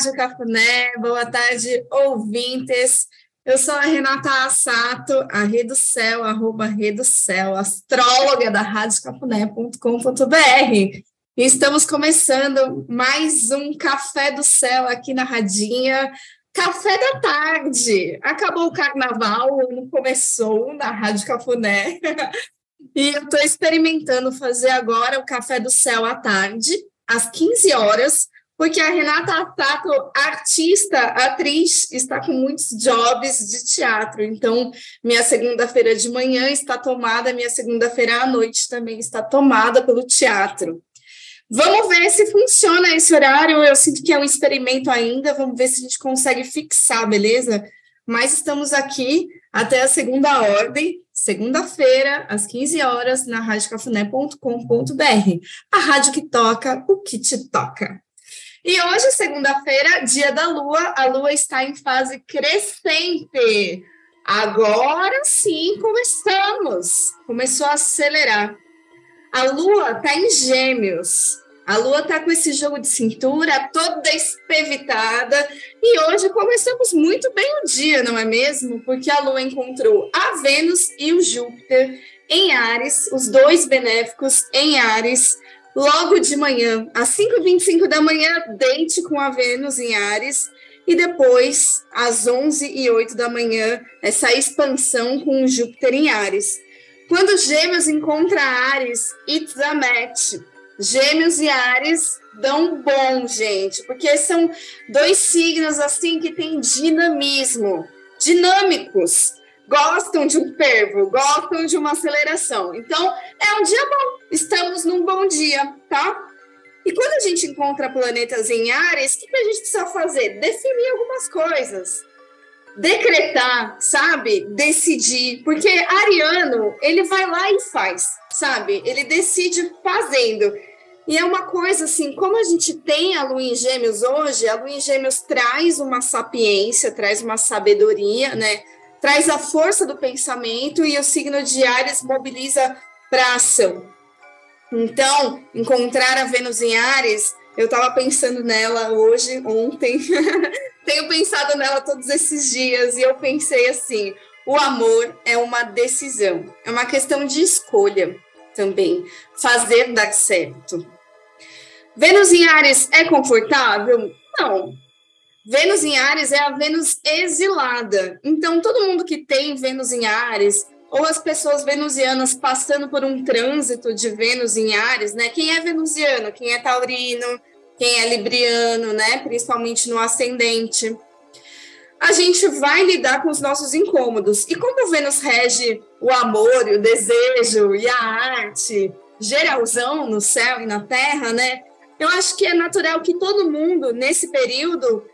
Rádio Cafuné, boa tarde, ouvintes. Eu sou a Renata Assato, a Rede Céu, arroba Rede Céu, astróloga da radiocafuné.com.br. E estamos começando mais um Café do Céu aqui na Radinha, Café da tarde. Acabou o carnaval, não começou na Rádio Cafuné. e eu estou experimentando fazer agora o Café do Céu à tarde, às 15 horas, porque a Renata Tato, artista, atriz, está com muitos jobs de teatro. Então, minha segunda-feira de manhã está tomada, minha segunda-feira à noite também está tomada pelo teatro. Vamos ver se funciona esse horário. Eu sinto que é um experimento ainda. Vamos ver se a gente consegue fixar, beleza? Mas estamos aqui até a segunda ordem, segunda-feira, às 15 horas, na radiocafuné.com.br. A rádio que toca o que te toca. E hoje, segunda-feira, dia da Lua, a Lua está em fase crescente. Agora sim começamos. Começou a acelerar. A Lua está em Gêmeos. A Lua está com esse jogo de cintura toda espevitada. E hoje começamos muito bem o dia, não é mesmo? Porque a Lua encontrou a Vênus e o Júpiter em Ares, os dois benéficos em Ares logo de manhã, às 5h25 da manhã, deite com a Vênus em Ares, e depois, às 11 e 8 da manhã, essa expansão com Júpiter em Ares. Quando Gêmeos encontra Ares, it's a match. Gêmeos e Ares dão bom, gente, porque são dois signos assim que têm dinamismo, dinâmicos gostam de um fervo, gostam de uma aceleração. Então, é um dia bom. Estamos num bom dia, tá? E quando a gente encontra planetas em Ares, o que a gente precisa fazer? Definir algumas coisas. Decretar, sabe? Decidir. Porque Ariano, ele vai lá e faz, sabe? Ele decide fazendo. E é uma coisa assim, como a gente tem a lua em gêmeos hoje, a lua em gêmeos traz uma sapiência, traz uma sabedoria, né? Traz a força do pensamento e o signo de Ares mobiliza para a ação. Então, encontrar a Vênus em Ares, eu estava pensando nela hoje, ontem, tenho pensado nela todos esses dias e eu pensei assim: o amor é uma decisão, é uma questão de escolha também, fazer dar certo. Vênus em Ares é confortável? Não, Vênus em Ares é a Vênus exilada. Então, todo mundo que tem Vênus em Ares, ou as pessoas venusianas passando por um trânsito de Vênus em Ares, né? Quem é venusiano? Quem é taurino? Quem é libriano, né? Principalmente no ascendente. A gente vai lidar com os nossos incômodos. E como Vênus rege o amor o desejo e a arte, geralzão no céu e na terra, né? Eu acho que é natural que todo mundo, nesse período,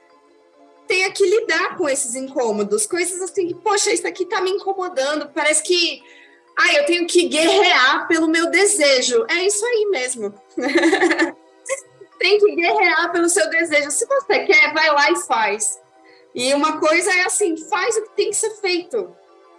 tenha que lidar com esses incômodos, coisas assim que, poxa, isso aqui tá me incomodando, parece que ah, eu tenho que guerrear pelo meu desejo. É isso aí mesmo. Tem que guerrear pelo seu desejo. Se você quer, vai lá e faz. E uma coisa é assim, faz o que tem que ser feito,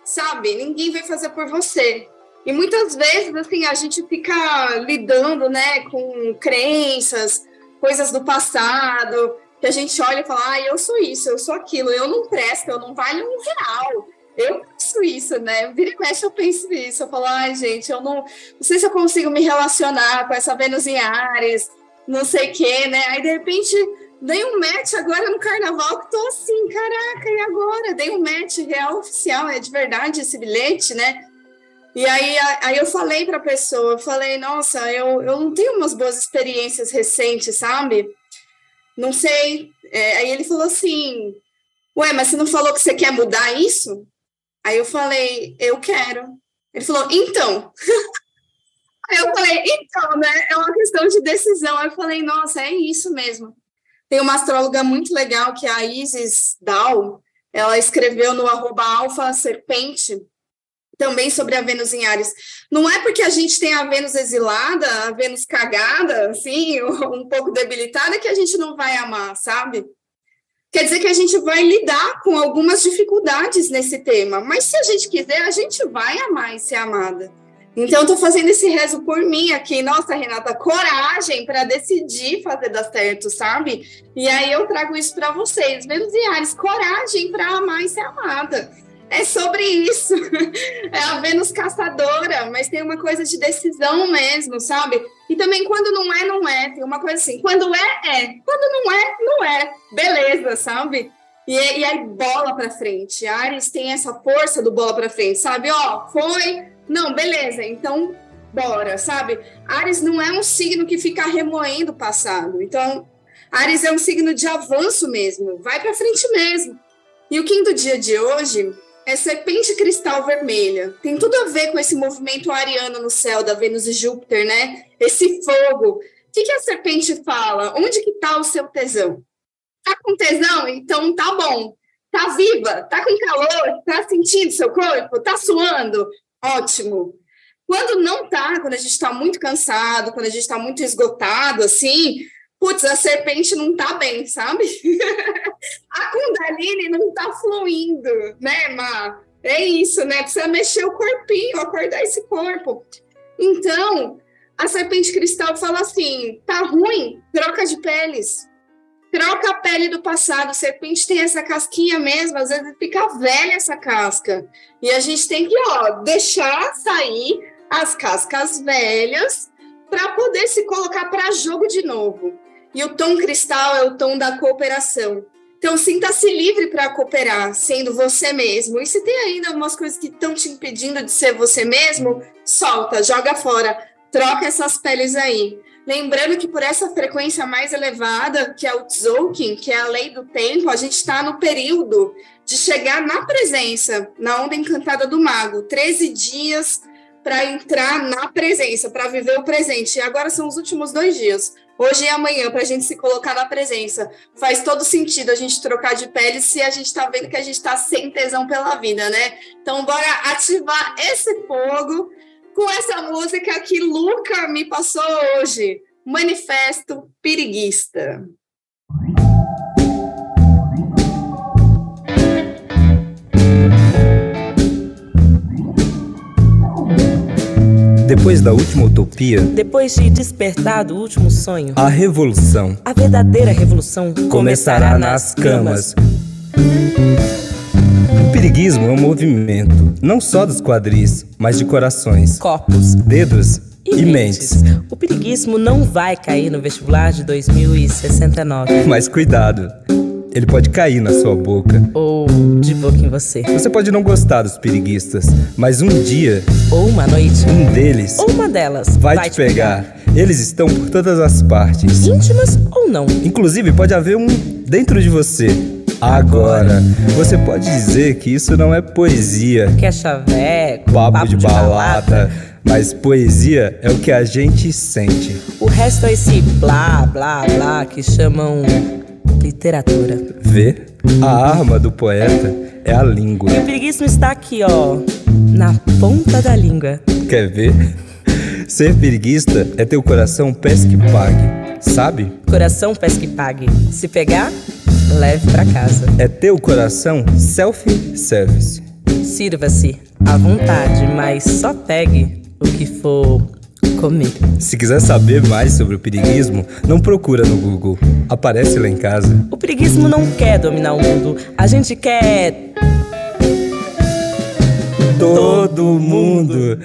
sabe? Ninguém vai fazer por você. E muitas vezes, assim, a gente fica lidando, né, com crenças, coisas do passado, que a gente olha e fala, ah, eu sou isso, eu sou aquilo, eu não presto, eu não valho um real. Eu penso isso, né? Vira e mexe, eu penso isso. Eu falo, ai, gente, eu não, não sei se eu consigo me relacionar com essa Vênus em Ares, não sei o quê, né? Aí, de repente, dei um match agora no carnaval que tô assim, caraca, e agora? Dei um match real oficial, é de verdade esse bilhete, né? E aí, aí eu falei para pessoa, eu falei, nossa, eu, eu não tenho umas boas experiências recentes, sabe? Não sei. É, aí ele falou assim: Ué, mas você não falou que você quer mudar isso? Aí eu falei: Eu quero. Ele falou: Então. aí eu falei: Então, né? É uma questão de decisão. Aí eu falei: Nossa, é isso mesmo. Tem uma astróloga muito legal que é a Isis Dow. Ela escreveu no arroba alfa serpente também sobre a Vênus em Ares. Não é porque a gente tem a Vênus exilada, a Vênus cagada, assim, um pouco debilitada, que a gente não vai amar, sabe? Quer dizer que a gente vai lidar com algumas dificuldades nesse tema, mas se a gente quiser, a gente vai amar e ser amada. Então, tô fazendo esse rezo por mim aqui. Nossa, Renata, coragem para decidir fazer dar certo, sabe? E aí eu trago isso para vocês. Vênus e Ares, coragem para amar e ser amada. É sobre isso. É a Vênus caçadora, mas tem uma coisa de decisão mesmo, sabe? E também quando não é, não é. Tem uma coisa assim, quando é, é. Quando não é, não é. Beleza, sabe? E, e aí bola para frente. Ares tem essa força do bola para frente, sabe? Ó, foi, não, beleza, então bora, sabe? Ares não é um signo que fica remoendo o passado. Então, Ares é um signo de avanço mesmo, vai para frente mesmo. E o quinto dia de hoje é serpente cristal vermelha. Tem tudo a ver com esse movimento ariano no céu da Vênus e Júpiter, né? Esse fogo. O que, que a serpente fala? Onde que está o seu tesão? Tá com tesão? Então tá bom. Tá viva? Tá com calor? Tá sentindo seu corpo? Tá suando? Ótimo. Quando não tá, quando a gente está muito cansado, quando a gente está muito esgotado, assim, putz, a serpente não tá bem, sabe? a Kundalini não tá fluindo, né, Má? É isso, né? Precisa mexer o corpinho, acordar esse corpo. Então, a serpente cristal fala assim: tá ruim, troca de peles. Troca a pele do passado. A serpente tem essa casquinha mesmo, às vezes fica velha essa casca. E a gente tem que, ó, deixar sair as cascas velhas para poder se colocar para jogo de novo. E o tom cristal é o tom da cooperação. Então, sinta-se livre para cooperar, sendo você mesmo. E se tem ainda algumas coisas que estão te impedindo de ser você mesmo, solta, joga fora, troca essas peles aí. Lembrando que por essa frequência mais elevada, que é o Tzolk'in, que é a lei do tempo, a gente está no período de chegar na presença, na onda encantada do mago. 13 dias para entrar na presença, para viver o presente. E agora são os últimos dois dias, hoje e amanhã, para a gente se colocar na presença. Faz todo sentido a gente trocar de pele se a gente está vendo que a gente está sem tesão pela vida, né? Então, bora ativar esse fogo com essa música que Luca me passou hoje, Manifesto Piriguista. Depois da última utopia, depois de despertar do último sonho, a revolução, a verdadeira revolução, começará nas camas. O piriguismo é um movimento, não só dos quadris, mas de corações, corpos, dedos e, e mentes. mentes. O piriguismo não vai cair no vestibular de 2069. Mas cuidado, ele pode cair na sua boca. Ou de boca em você. Você pode não gostar dos piriguistas, mas um dia. Ou uma noite. Um deles. Ou uma delas. Vai, vai te pegar. pegar. Eles estão por todas as partes. Íntimas ou não. Inclusive, pode haver um dentro de você. Agora, você pode dizer que isso não é poesia. Que é chaveco, papo, papo de, de balada. balada. Mas poesia é o que a gente sente. O resto é esse blá, blá, blá que chamam literatura. Vê? A arma do poeta é a língua. E o preguiço está aqui, ó, na ponta da língua. Quer ver? Ser preguista é ter o coração pesque pague, sabe? Coração pesque pague. Se pegar, leve para casa. É ter o coração self-service. Sirva-se à vontade, mas só pegue o que for comer. Se quiser saber mais sobre o piriguismo, não procura no Google. Aparece lá em casa. O piriguismo não quer dominar o mundo. A gente quer. Todo mundo.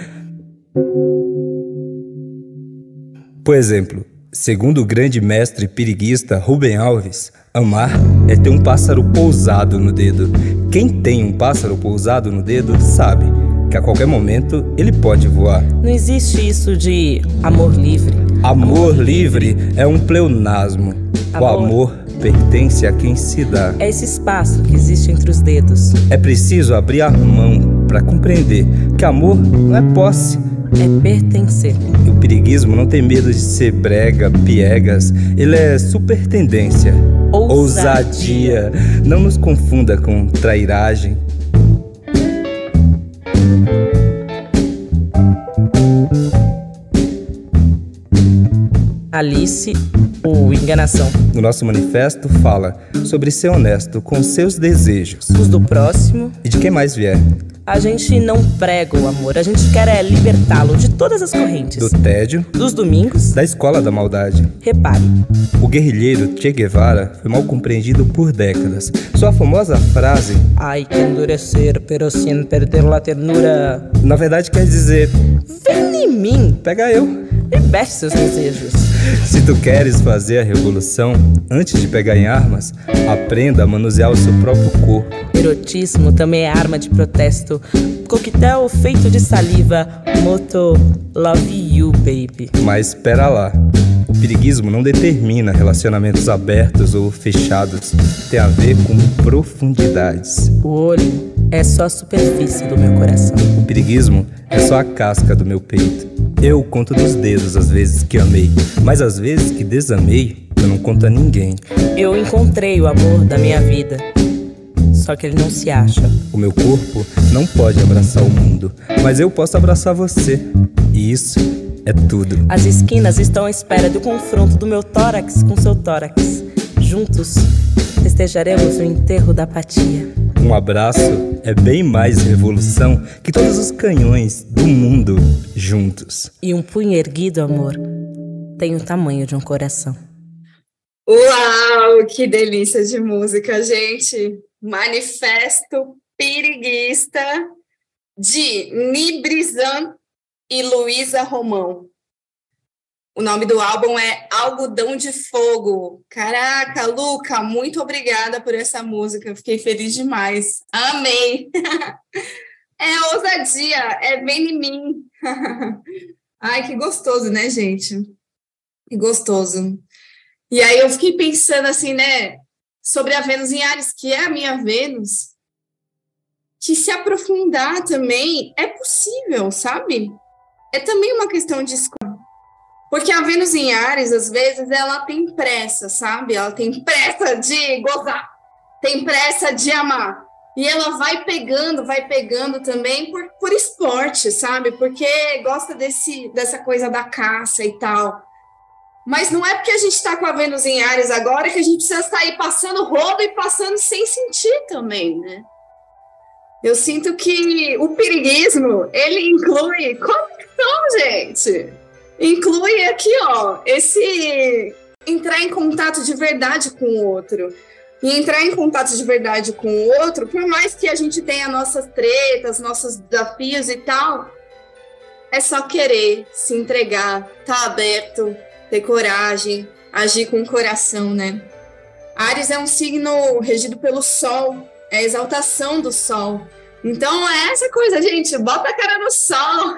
Por exemplo, segundo o grande mestre piriguista Rubem Alves, amar é ter um pássaro pousado no dedo. Quem tem um pássaro pousado no dedo sabe que a qualquer momento ele pode voar. Não existe isso de amor livre. Amor, amor livre, é um pleonasmo. Amor. O amor pertence a quem se dá. É esse espaço que existe entre os dedos. É preciso abrir a mão para compreender que amor não é posse. É pertencer. E o periguismo não tem medo de ser brega, piegas. Ele é super tendência. Ousadia. Ousadia. Não nos confunda com trairagem, Alice ou enganação. No nosso manifesto fala sobre ser honesto com seus desejos, os do próximo e de quem mais vier. A gente não prega o amor, a gente quer é libertá-lo de todas as correntes. Do tédio, dos domingos, da escola da maldade. Repare, o guerrilheiro Che Guevara foi mal compreendido por décadas. Sua famosa frase Ai que endurecer, pero sem perder la ternura Na verdade quer dizer Vem em mim, pega eu Liberte seus desejos Se tu queres fazer a revolução, antes de pegar em armas, aprenda a manusear o seu próprio corpo. Erotismo também é arma de protesto. Coquetel feito de saliva, moto love you, baby. Mas espera lá. O periguismo não determina relacionamentos abertos ou fechados. Tem a ver com profundidades. O olho é só a superfície do meu coração. O periguismo é só a casca do meu peito. Eu conto dos dedos as vezes que amei, mas as vezes que desamei, eu não conto a ninguém. Eu encontrei o amor da minha vida, só que ele não se acha. O meu corpo não pode abraçar o mundo, mas eu posso abraçar você. E isso é tudo. As esquinas estão à espera do confronto do meu tórax com seu tórax. Juntos festejaremos o enterro da apatia. Um abraço é bem mais revolução que todos os canhões do mundo juntos. E um punho erguido, amor, tem o tamanho de um coração. Uau, que delícia de música, gente! Manifesto Piriguista de Nibrizan e Luísa Romão. O nome do álbum é Algodão de Fogo. Caraca, Luca, muito obrigada por essa música. Fiquei feliz demais. Amei. é ousadia, é bem em mim. Ai, que gostoso, né, gente? Que gostoso. E aí eu fiquei pensando assim, né, sobre a Vênus em Ares, que é a minha Vênus, que se aprofundar também é possível, sabe? É também uma questão de escolha porque a Vênus em Ares, às vezes, ela tem pressa, sabe? Ela tem pressa de gozar, tem pressa de amar. E ela vai pegando, vai pegando também por, por esporte, sabe? Porque gosta desse, dessa coisa da caça e tal. Mas não é porque a gente está com a Vênus em Ares agora que a gente precisa sair passando rodo e passando sem sentir também, né? Eu sinto que o periguismo, ele inclui conexão, gente inclui aqui, ó, esse entrar em contato de verdade com o outro. E entrar em contato de verdade com o outro, por mais que a gente tenha nossas tretas, nossos desafios e tal, é só querer se entregar, tá aberto, ter coragem, agir com o coração, né? Ares é um signo regido pelo Sol, é a exaltação do Sol. Então é essa coisa, gente, bota a cara no sol.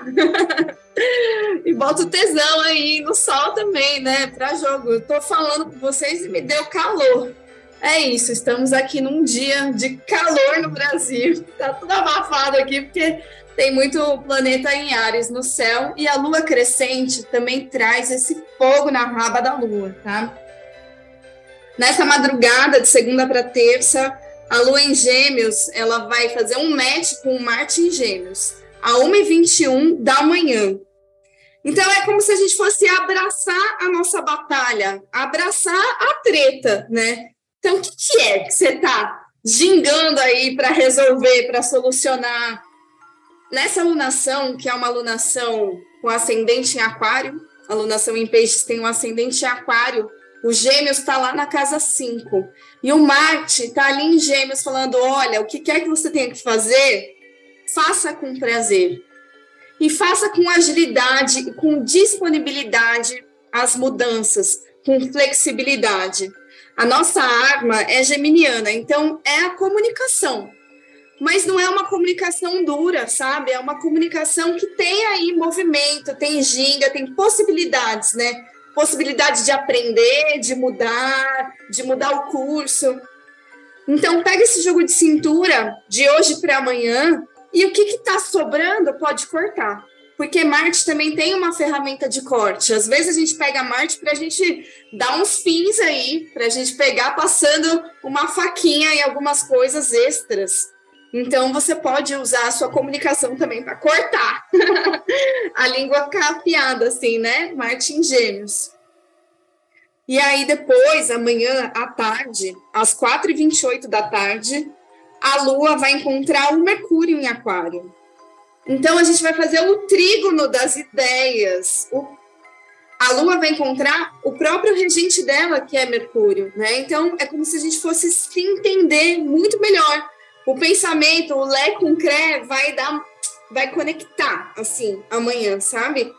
e bota o tesão aí no sol também, né? Para jogo. Eu tô falando com vocês e me deu calor. É isso, estamos aqui num dia de calor no Brasil. Tá tudo abafado aqui porque tem muito planeta em Ares no céu e a lua crescente também traz esse fogo na raba da lua, tá? Nessa madrugada de segunda para terça, a Lua em Gêmeos, ela vai fazer um match com Marte em Gêmeos, a 1h21 da manhã. Então, é como se a gente fosse abraçar a nossa batalha, abraçar a treta, né? Então, o que, que é que você está gingando aí para resolver, para solucionar? Nessa alunação, que é uma alunação com ascendente em aquário, alunação em peixes tem um ascendente em aquário, o Gêmeos está lá na casa 5. E o Marte está ali em Gêmeos falando: olha, o que quer que você tenha que fazer, faça com prazer. E faça com agilidade, com disponibilidade as mudanças, com flexibilidade. A nossa arma é geminiana, então é a comunicação. Mas não é uma comunicação dura, sabe? É uma comunicação que tem aí movimento, tem ginga, tem possibilidades, né? possibilidade de aprender, de mudar, de mudar o curso. Então, pega esse jogo de cintura de hoje para amanhã e o que está sobrando pode cortar. Porque Marte também tem uma ferramenta de corte. Às vezes a gente pega Marte para a gente dar uns fins aí, para a gente pegar passando uma faquinha em algumas coisas extras. Então, você pode usar a sua comunicação também para cortar a língua ficar afiada, assim, né? Marte em Gêmeos. E aí, depois, amanhã à tarde, às 4h28 da tarde, a Lua vai encontrar o Mercúrio em Aquário. Então, a gente vai fazer o trígono das ideias. O, a Lua vai encontrar o próprio regente dela, que é Mercúrio, né? Então, é como se a gente fosse se entender muito melhor. O pensamento, o Lé com Cré, vai dar, vai conectar, assim, amanhã, sabe?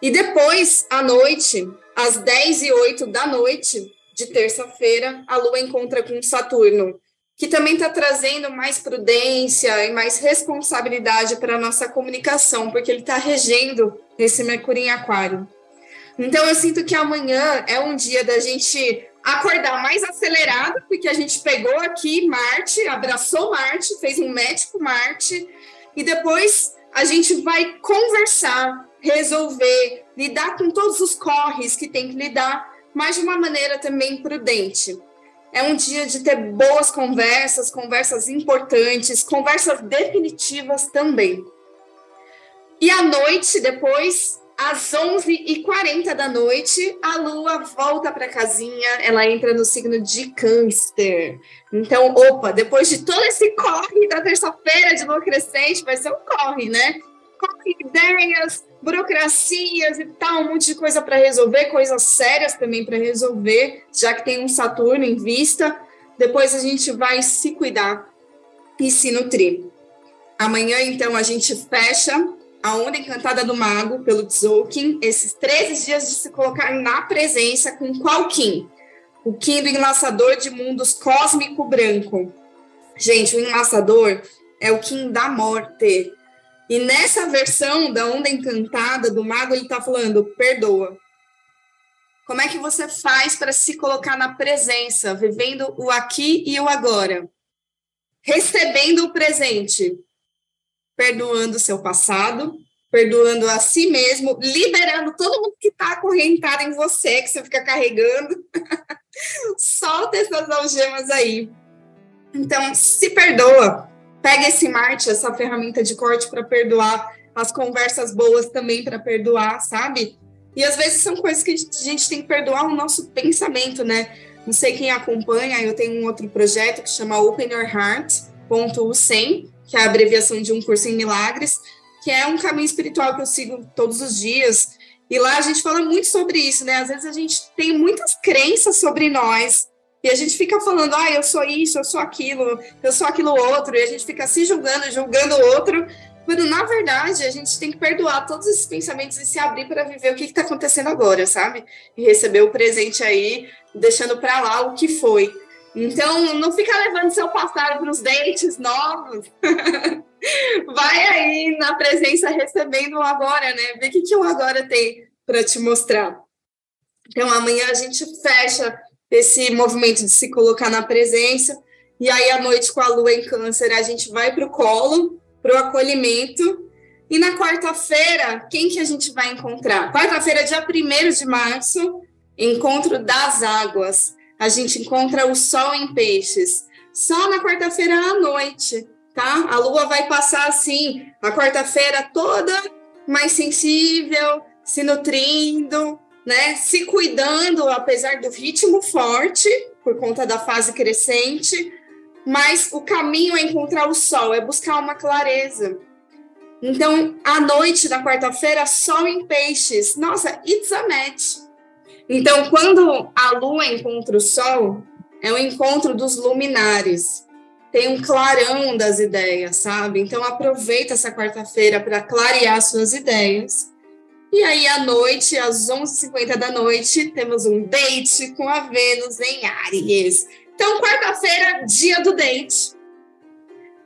E depois, à noite, às 10 e 8 da noite de terça-feira, a Lua encontra com Saturno que também está trazendo mais prudência e mais responsabilidade para a nossa comunicação, porque ele está regendo esse Mercúrio em Aquário. Então, eu sinto que amanhã é um dia da gente acordar mais acelerado, porque a gente pegou aqui Marte, abraçou Marte, fez um médico Marte, e depois a gente vai conversar, resolver, lidar com todos os corres que tem que lidar, mas de uma maneira também prudente. É um dia de ter boas conversas, conversas importantes, conversas definitivas também. E à noite, depois, às 11h40 da noite, a lua volta para casinha, ela entra no signo de Câncer. Então, opa, depois de todo esse corre da terça-feira de lua crescente, vai ser um corre, né? Corre ideias, burocracias e tal, um monte de coisa para resolver, coisas sérias também para resolver, já que tem um Saturno em vista. Depois a gente vai se cuidar e se nutrir. Amanhã, então, a gente fecha a Onda Encantada do Mago pelo Tzolk'in, esses 13 dias de se colocar na presença com qual Kim? O Kim do Enlaçador de Mundos Cósmico Branco. Gente, o Enlaçador é o Kim da morte, e nessa versão da onda encantada do mago, ele está falando: perdoa. Como é que você faz para se colocar na presença, vivendo o aqui e o agora? Recebendo o presente, perdoando o seu passado, perdoando a si mesmo, liberando todo mundo que está acorrentado em você, que você fica carregando. Solta essas algemas aí. Então, se perdoa, Pega esse Marte, essa ferramenta de corte para perdoar, as conversas boas também para perdoar, sabe? E às vezes são coisas que a gente tem que perdoar o nosso pensamento, né? Não sei quem acompanha, eu tenho um outro projeto que chama Open Your Heart.100, que é a abreviação de um curso em milagres, que é um caminho espiritual que eu sigo todos os dias. E lá a gente fala muito sobre isso, né? Às vezes a gente tem muitas crenças sobre nós, e a gente fica falando, ah, eu sou isso, eu sou aquilo, eu sou aquilo outro, e a gente fica se julgando, julgando o outro, quando na verdade a gente tem que perdoar todos esses pensamentos e se abrir para viver o que está acontecendo agora, sabe? E receber o presente aí, deixando para lá o que foi. Então, não fica levando seu passado para os dentes novos. Vai aí na presença recebendo o agora, né? Ver o que, que o agora tem para te mostrar. Então, amanhã a gente fecha esse movimento de se colocar na presença. E aí, à noite, com a lua em câncer, a gente vai para o colo, para o acolhimento. E na quarta-feira, quem que a gente vai encontrar? Quarta-feira, dia 1 de março, encontro das águas. A gente encontra o sol em peixes. Só na quarta-feira à noite, tá? A lua vai passar assim, a quarta-feira toda mais sensível, se nutrindo, né, se cuidando, apesar do ritmo forte, por conta da fase crescente, mas o caminho é encontrar o sol, é buscar uma clareza. Então, à noite da quarta-feira, sol em peixes. Nossa, it's a match. Então, quando a lua encontra o sol, é o encontro dos luminares. Tem um clarão das ideias, sabe? Então, aproveita essa quarta-feira para clarear suas ideias e aí, à noite, às 11h50 da noite, temos um date com a Vênus em Aries. Então, quarta-feira, dia do date.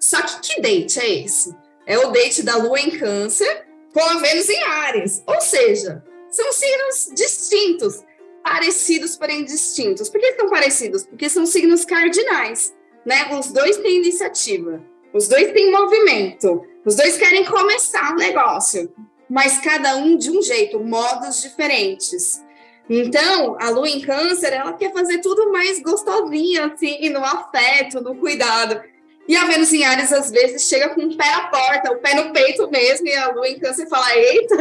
Só que que date é esse? É o date da Lua em Câncer com a Vênus em Ares. Ou seja, são signos distintos, parecidos, porém distintos. Por que são parecidos? Porque são signos cardinais, né? Os dois têm iniciativa, os dois têm movimento, os dois querem começar o negócio mas cada um de um jeito, modos diferentes. Então, a lua em câncer, ela quer fazer tudo mais gostosinha, assim, no afeto, no cuidado. E a Vênus em Ares, às vezes, chega com o pé à porta, o pé no peito mesmo, e a lua em câncer fala, eita,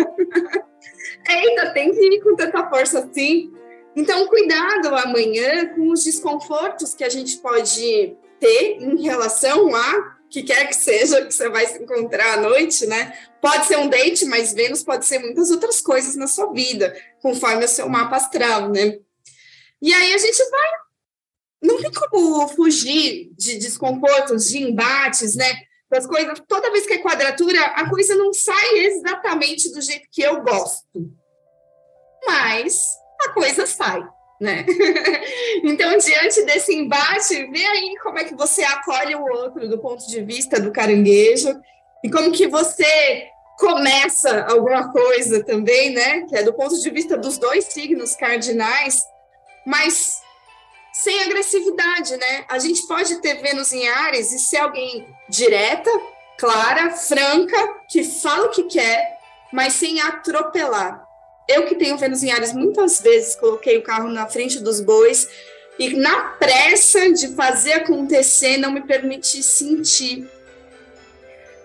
eita, tem que ir com tanta força assim. Então, cuidado amanhã com os desconfortos que a gente pode ter em relação a que quer que seja que você vai se encontrar à noite, né? Pode ser um date, mas Vênus pode ser muitas outras coisas na sua vida, conforme o seu mapa astral, né? E aí a gente vai. Não tem como fugir de desconfortos, de embates, né? Das coisas. Toda vez que é quadratura, a coisa não sai exatamente do jeito que eu gosto. Mas a coisa sai né? então, diante desse embate, vê aí como é que você acolhe o outro do ponto de vista do caranguejo e como que você começa alguma coisa também, né? Que é do ponto de vista dos dois signos cardinais, mas sem agressividade, né? A gente pode ter Vênus em Ares e ser alguém direta, clara, franca, que fala o que quer, mas sem atropelar eu que tenho Vênus em Ares, muitas vezes coloquei o carro na frente dos bois e na pressa de fazer acontecer, não me permiti sentir.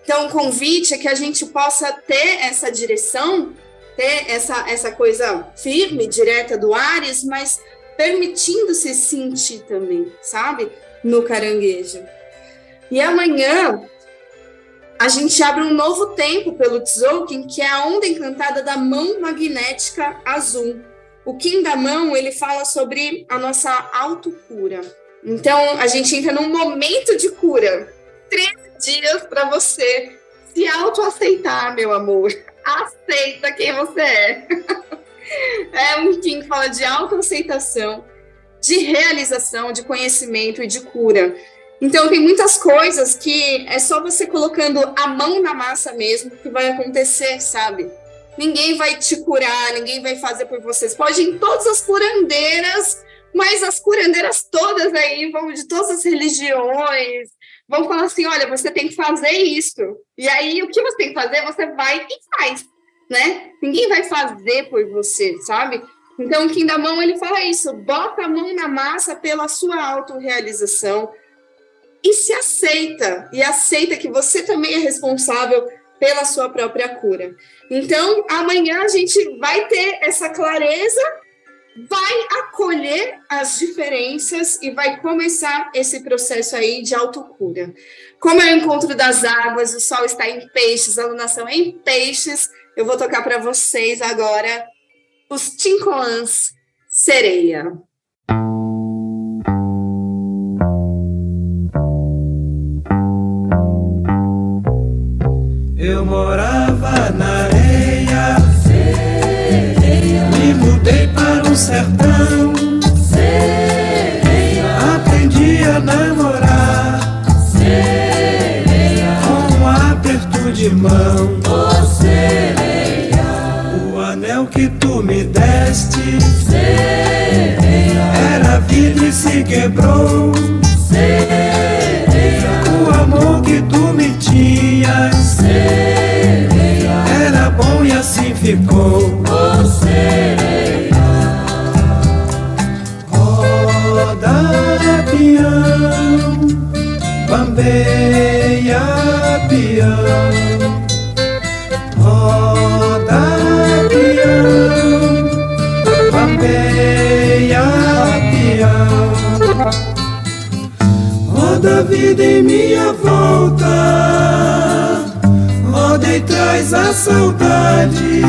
Então, o convite é que a gente possa ter essa direção, ter essa, essa coisa firme, direta do Ares, mas permitindo-se sentir também, sabe? No caranguejo. E amanhã a gente abre um novo tempo pelo Tzolk'in, que é a onda encantada da mão magnética azul. O Kim da mão, ele fala sobre a nossa autocura. Então, a gente entra num momento de cura. Três dias para você se autoaceitar, meu amor. Aceita quem você é. É um Kim que fala de autoaceitação, de realização, de conhecimento e de cura. Então, tem muitas coisas que é só você colocando a mão na massa mesmo que vai acontecer, sabe? Ninguém vai te curar, ninguém vai fazer por vocês. Pode ir em todas as curandeiras, mas as curandeiras todas aí vão de todas as religiões, vão falar assim: olha, você tem que fazer isso. E aí, o que você tem que fazer, você vai e faz, né? Ninguém vai fazer por você, sabe? Então, o Mão, ele fala isso: bota a mão na massa pela sua autorrealização, e se aceita, e aceita que você também é responsável pela sua própria cura. Então, amanhã a gente vai ter essa clareza, vai acolher as diferenças e vai começar esse processo aí de autocura. Como é o encontro das águas, o sol está em peixes, a lunação é em peixes, eu vou tocar para vocês agora os Tincoãs Sereia. Eu morava na areia, me mudei para o sertão. Aprendi a namorar com um aperto de mão. O anel que tu me deste era vidro e se quebrou. O amor que tu me tinhas era bom e assim ficou. O sereia. Roda peão, bambeia peão. Vida em minha volta e traz a saudade.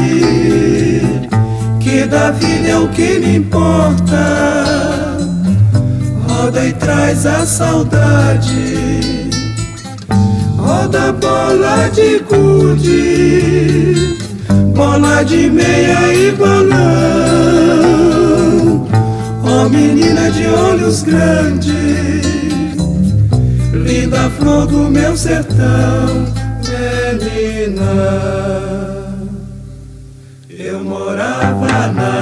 Que da vida é o que me importa. Roda e traz a saudade. Roda bola de gude, bola de meia e balão. Oh menina de olhos grandes, linda flor do meu sertão menina. Eu morava na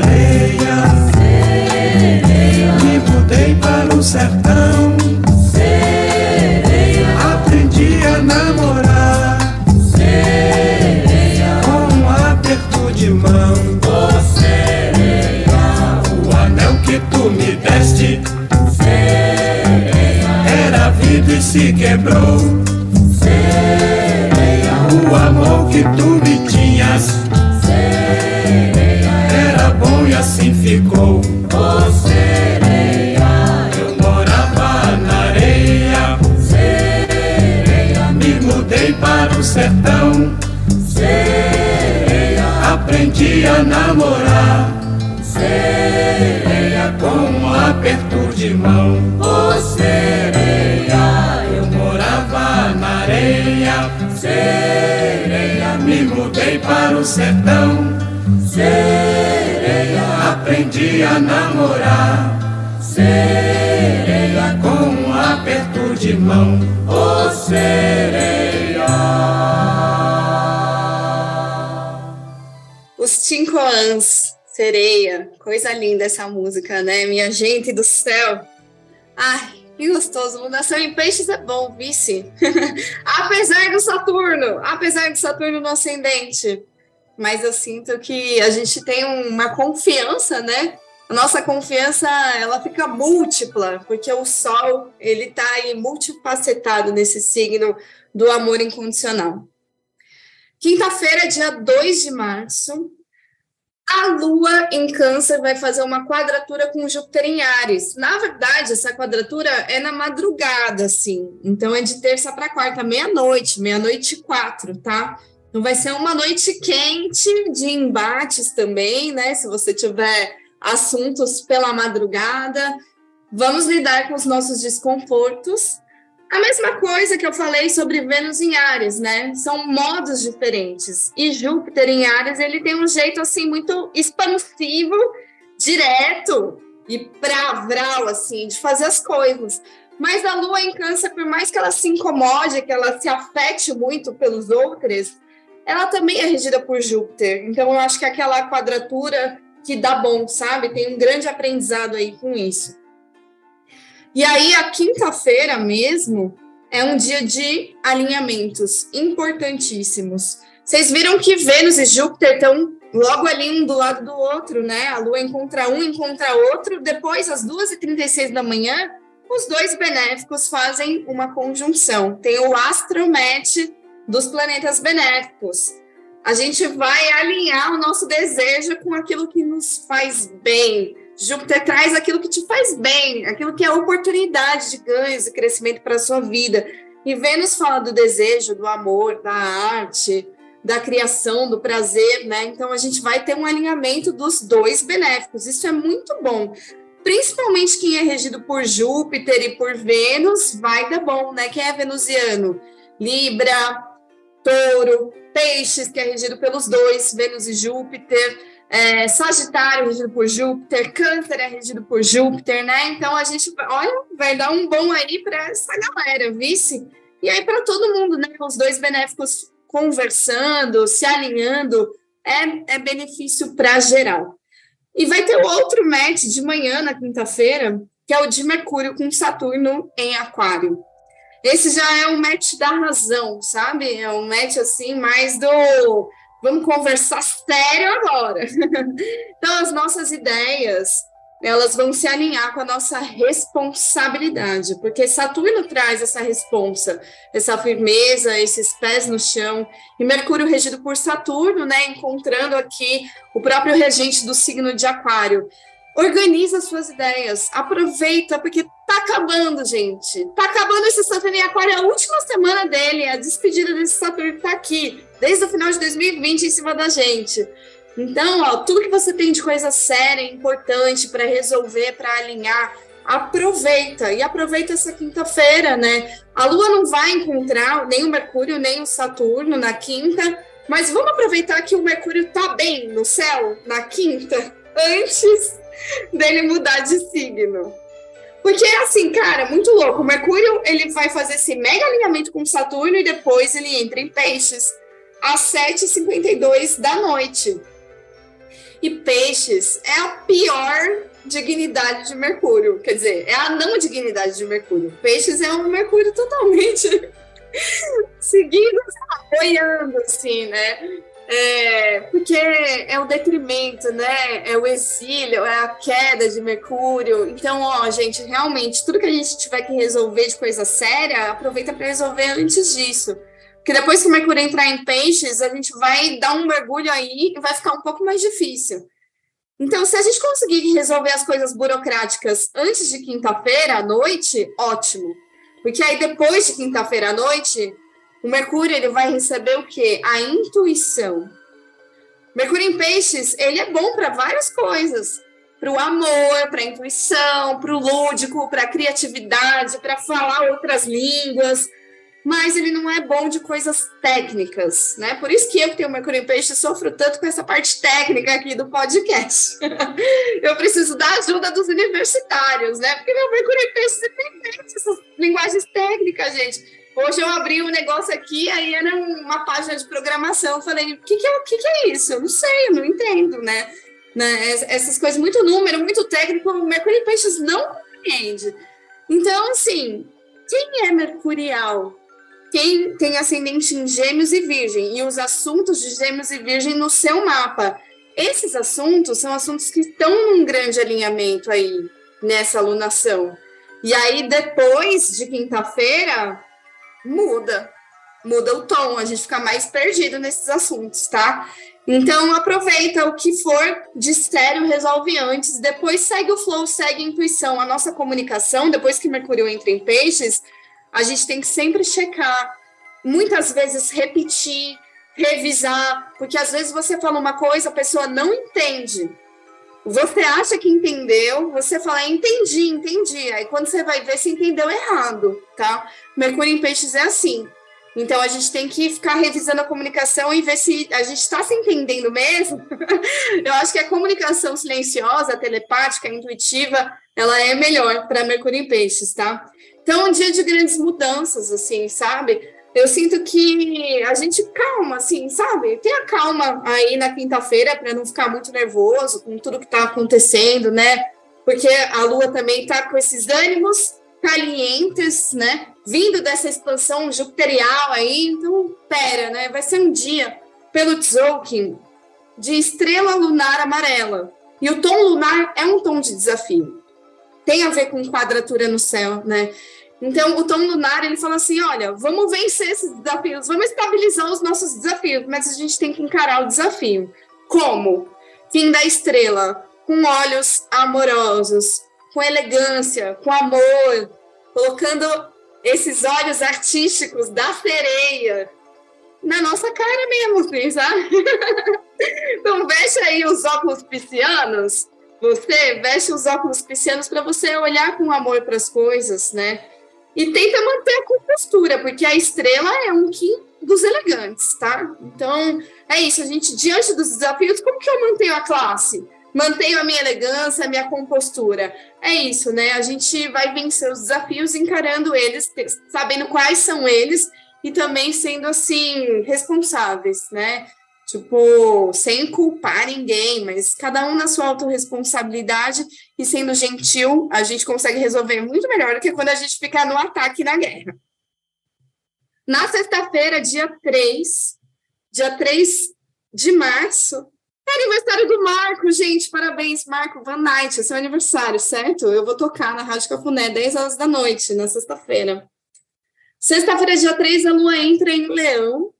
se quebrou. Sereia, o amor que tu me tinhas. Era bom e assim ficou. Sereia, eu morava na areia. Sereia, me mudei para o sertão. Sereia, aprendi a namorar. Sereia, com um aperto de mão. Para o sertão. Sereia, aprendi a namorar. Sereia com um aperto de mão. Ô oh, sereia. Os Cincoans, Sereia, coisa linda essa música, né? Minha gente do céu. Ai, que gostoso. Mudação em peixes é bom, vice. apesar do Saturno, apesar do Saturno no ascendente. Mas eu sinto que a gente tem uma confiança, né? A nossa confiança, ela fica múltipla, porque o Sol, ele tá aí multifacetado nesse signo do amor incondicional. Quinta-feira, dia 2 de março, a Lua em Câncer vai fazer uma quadratura com Júpiter em Ares. Na verdade, essa quadratura é na madrugada, assim. Então é de terça para quarta, meia-noite, meia-noite e quatro, tá? Então vai ser uma noite quente de embates também, né? Se você tiver assuntos pela madrugada, vamos lidar com os nossos desconfortos a mesma coisa que eu falei sobre Vênus em Ares, né? São modos diferentes. E Júpiter em Ares, ele tem um jeito assim muito expansivo, direto e bravral assim de fazer as coisas. Mas a Lua em Câncer, por mais que ela se incomode, que ela se afete muito pelos outros, ela também é regida por Júpiter. Então eu acho que aquela quadratura que dá bom, sabe? Tem um grande aprendizado aí com isso. E aí, a quinta-feira mesmo é um dia de alinhamentos importantíssimos. Vocês viram que Vênus e Júpiter estão logo ali um do lado do outro, né? A Lua encontra um, encontra outro. Depois, às 2h36 da manhã, os dois benéficos fazem uma conjunção. Tem o astromet dos planetas benéficos. A gente vai alinhar o nosso desejo com aquilo que nos faz bem, Júpiter traz aquilo que te faz bem, aquilo que é oportunidade de ganhos e crescimento para a sua vida. E Vênus fala do desejo, do amor, da arte, da criação, do prazer, né? Então a gente vai ter um alinhamento dos dois benéficos. Isso é muito bom. Principalmente quem é regido por Júpiter e por Vênus, vai dar bom, né? Quem é venusiano? Libra, Touro, Peixes, que é regido pelos dois, Vênus e Júpiter é, Sagitário regido por Júpiter, Câncer é regido por Júpiter, né? Então a gente, olha, vai dar um bom aí para essa galera, vice? E aí para todo mundo, né? Os dois benéficos conversando, se alinhando, é, é benefício para geral. E vai ter outro match de manhã, na quinta-feira, que é o de Mercúrio com Saturno em Aquário. Esse já é um match da razão, sabe? É um match assim mais do Vamos conversar sério agora. então, as nossas ideias, elas vão se alinhar com a nossa responsabilidade, porque Saturno traz essa responsa, essa firmeza, esses pés no chão, e Mercúrio regido por Saturno, né, encontrando aqui o próprio regente do signo de Aquário. Organiza suas ideias, aproveita, porque tá acabando, gente. Tá acabando esse Saturno em Aquário, é a última semana dele, a despedida desse Saturno tá aqui desde o final de 2020 em cima da gente. Então, ó, tudo que você tem de coisa séria, importante para resolver, para alinhar, aproveita e aproveita essa quinta-feira, né? A Lua não vai encontrar nem o Mercúrio nem o Saturno na quinta, mas vamos aproveitar que o Mercúrio tá bem no céu na quinta antes dele mudar de signo. Porque assim, cara, muito louco. O Mercúrio ele vai fazer esse mega alinhamento com Saturno e depois ele entra em Peixes às 7h52 da noite. E peixes é a pior dignidade de Mercúrio. Quer dizer, é a não dignidade de Mercúrio. Peixes é um Mercúrio totalmente seguindo, apoiando, assim, né? É, porque é o detrimento, né? É o exílio, é a queda de Mercúrio. Então, ó, gente, realmente, tudo que a gente tiver que resolver de coisa séria, aproveita para resolver antes disso. Porque depois que Mercúrio entrar em peixes, a gente vai dar um mergulho aí e vai ficar um pouco mais difícil. Então, se a gente conseguir resolver as coisas burocráticas antes de quinta-feira à noite, ótimo. Porque aí depois de quinta-feira à noite, o Mercúrio ele vai receber o quê? A intuição. Mercúrio em Peixes, ele é bom para várias coisas. Para o amor, para a intuição, para o lúdico, para a criatividade, para falar outras línguas, mas ele não é bom de coisas técnicas, né? Por isso que eu que tenho Mercúrio em Peixe sofro tanto com essa parte técnica aqui do podcast. eu preciso da ajuda dos universitários, né? Porque meu Mercúrio em Peixe tem essas linguagens técnicas, gente. Hoje eu abri um negócio aqui, aí era uma página de programação. Eu falei, o que, que, é, que, que é isso? Eu não sei, eu não entendo, né? né? Essas coisas, muito número, muito técnico, o Mercúrio em Peixes não compreende. Então, assim, quem é mercurial? quem tem ascendente em Gêmeos e Virgem e os assuntos de Gêmeos e Virgem no seu mapa. Esses assuntos são assuntos que estão num grande alinhamento aí nessa alunação. E aí, depois de quinta-feira, muda. Muda o tom, a gente fica mais perdido nesses assuntos, tá? Então, aproveita o que for de sério, resolve antes, depois segue o flow, segue a intuição. A nossa comunicação, depois que Mercúrio entra em peixes, a gente tem que sempre checar, muitas vezes repetir, revisar, porque às vezes você fala uma coisa, a pessoa não entende. Você acha que entendeu, você fala, entendi, entendi. Aí quando você vai ver, você entendeu errado, tá? Mercúrio em peixes é assim. Então a gente tem que ficar revisando a comunicação e ver se a gente está se entendendo mesmo. Eu acho que a comunicação silenciosa, telepática, intuitiva, ela é melhor para Mercúrio em peixes, tá? Então, um dia de grandes mudanças, assim, sabe? Eu sinto que a gente calma, assim, sabe? Tenha calma aí na quinta-feira para não ficar muito nervoso com tudo que está acontecendo, né? Porque a Lua também está com esses ânimos calientes, né? Vindo dessa expansão jupiterial aí, então, pera, né? Vai ser um dia, pelo Tzolk'in, de estrela lunar amarela. E o tom lunar é um tom de desafio tem a ver com quadratura no céu, né? Então, o tom lunar, ele fala assim, olha, vamos vencer esses desafios, vamos estabilizar os nossos desafios, mas a gente tem que encarar o desafio. Como? Fim da estrela, com olhos amorosos, com elegância, com amor, colocando esses olhos artísticos da sereia na nossa cara mesmo, assim, sabe? então, veste aí os óculos piscianos você veste os óculos piscianos para você olhar com amor para as coisas, né? E tenta manter a compostura, porque a estrela é um Kim dos elegantes, tá? Então, é isso, a gente, diante dos desafios, como que eu mantenho a classe? Mantenho a minha elegância, a minha compostura. É isso, né? A gente vai vencer os desafios encarando eles, sabendo quais são eles e também sendo, assim, responsáveis, né? Tipo, sem culpar ninguém, mas cada um na sua autorresponsabilidade e sendo gentil, a gente consegue resolver muito melhor do que quando a gente fica no ataque na guerra. Na sexta-feira, dia 3, dia 3 de março, é aniversário do Marco, gente. Parabéns, Marco Van Night. É seu aniversário, certo? Eu vou tocar na Rádio Cafuné, 10 horas da noite, na sexta-feira. Sexta-feira, dia 3, a lua entra em Leão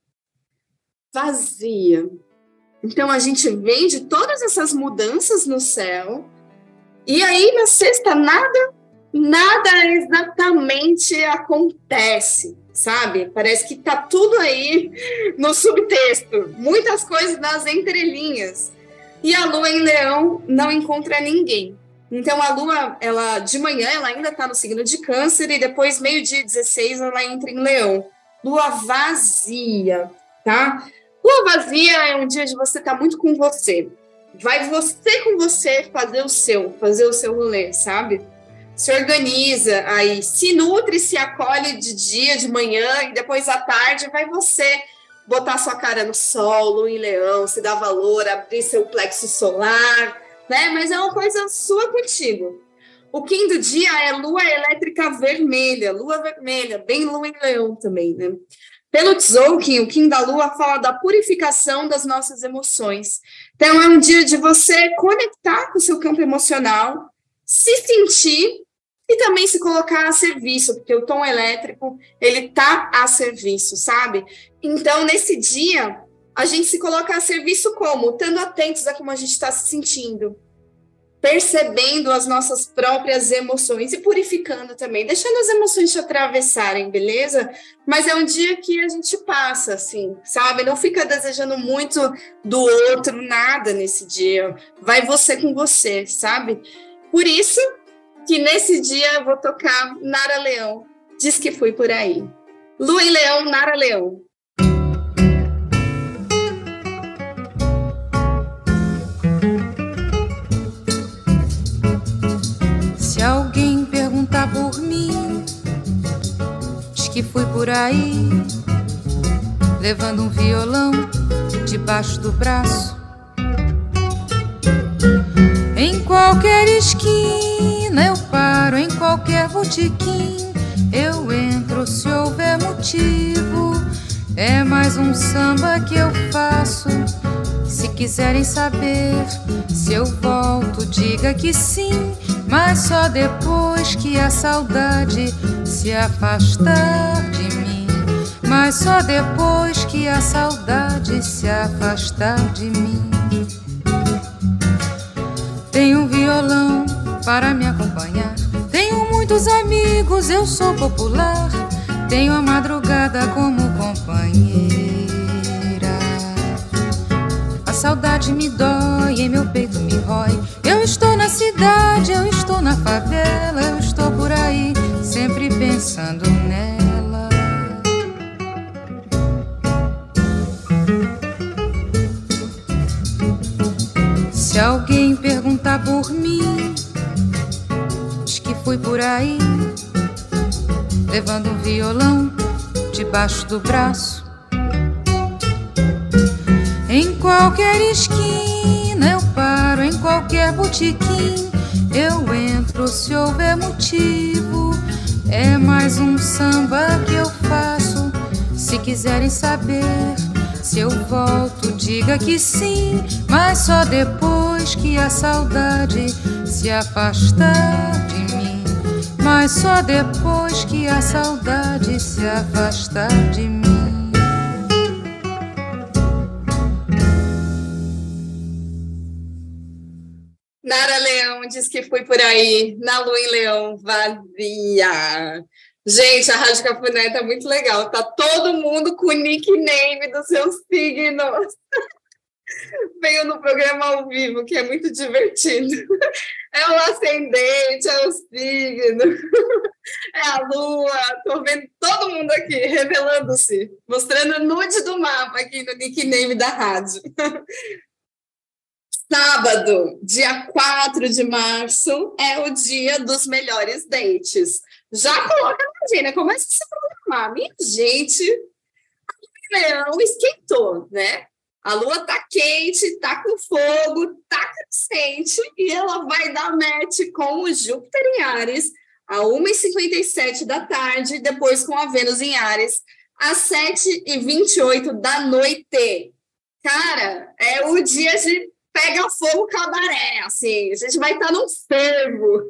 vazia. Então a gente vem de todas essas mudanças no céu, e aí na sexta nada, nada exatamente acontece, sabe? Parece que tá tudo aí no subtexto, muitas coisas nas entrelinhas. E a lua em leão não encontra ninguém. Então a lua, ela de manhã ela ainda está no signo de câncer e depois meio-dia 16 ela entra em leão. Lua vazia, tá? Lua vazia é um dia de você estar tá muito com você. Vai você com você fazer o seu, fazer o seu rolê, sabe? Se organiza aí, se nutre, se acolhe de dia, de manhã e depois à tarde vai você botar sua cara no solo, em leão, se dar valor, abrir seu plexo solar, né? Mas é uma coisa sua contigo. O do dia é lua elétrica vermelha, lua vermelha, bem lua em leão também, né? Pelo Tzolk'in, o Kim da Lua fala da purificação das nossas emoções. Então, é um dia de você conectar com o seu campo emocional, se sentir e também se colocar a serviço, porque o tom elétrico, ele tá a serviço, sabe? Então, nesse dia, a gente se coloca a serviço como? Estando atentos a como a gente está se sentindo. Percebendo as nossas próprias emoções e purificando também, deixando as emoções te atravessarem, beleza? Mas é um dia que a gente passa, assim, sabe? Não fica desejando muito do outro, nada nesse dia. Vai você com você, sabe? Por isso que nesse dia eu vou tocar Nara Leão, diz que fui por aí. Lua em Leão, Nara Leão. Que fui por aí, levando um violão debaixo do braço. Em qualquer esquina eu paro, em qualquer botequim eu entro se houver motivo. É mais um samba que eu faço. Se quiserem saber se eu volto, diga que sim mas só depois que a saudade se afastar de mim. Mas só depois que a saudade se afastar de mim. Tenho um violão para me acompanhar. Tenho muitos amigos, eu sou popular. Tenho a madrugada como companheira. A saudade me dói, em meu peito me rói. Eu estou na cidade, eu estou na favela, eu estou pensando nela. Se alguém perguntar por mim, diz que fui por aí, levando um violão debaixo do braço. Em qualquer esquina em qualquer botequim eu entro se houver motivo. É mais um samba que eu faço. Se quiserem saber se eu volto, diga que sim, mas só depois que a saudade se afastar de mim. Mas só depois que a saudade se afastar de mim. Nara Leão diz que fui por aí, na lua em Leão, vazia. Gente, a Rádio Cafuné tá muito legal. Tá todo mundo com o nickname dos seus signos. Venho no programa ao vivo, que é muito divertido. É o ascendente, é o signo, é a lua. Tô vendo todo mundo aqui revelando-se, mostrando nude do mapa aqui no nickname da rádio. Sábado, dia 4 de março, é o dia dos melhores dentes. Já coloca na agenda, começa a se programar. Minha gente, o leão esquentou, né? A lua tá quente, tá com fogo, tá crescente, e ela vai dar match com o Júpiter em Ares a 1h57 da tarde, depois com a Vênus em Ares às 7h28 da noite. Cara, é o dia de pega fogo cabaré, assim, a gente vai estar num fervo.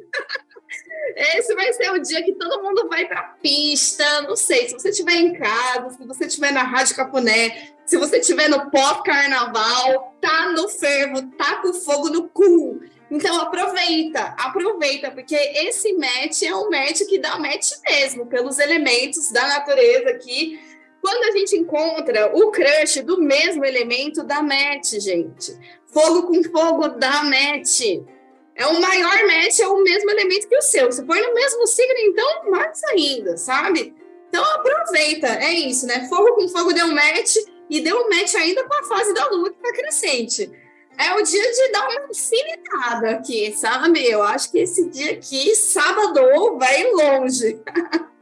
Esse vai ser o dia que todo mundo vai para pista. Não sei, se você estiver em casa, se você estiver na Rádio Capuné, se você estiver no pós-carnaval, tá no fervo, tá com fogo no cu. Então aproveita, aproveita, porque esse match é um match que dá match mesmo, pelos elementos da natureza aqui. Quando a gente encontra o crush do mesmo elemento, dá match, gente. Fogo com fogo dá match. É o maior match, é o mesmo elemento que o seu. Se for no mesmo signo, então mais ainda, sabe? Então aproveita, é isso, né? Fogo com fogo deu match e deu match ainda com a fase da lua que tá crescente. É o dia de dar uma infinitada aqui, sabe? Eu acho que esse dia aqui, sábado, vai longe.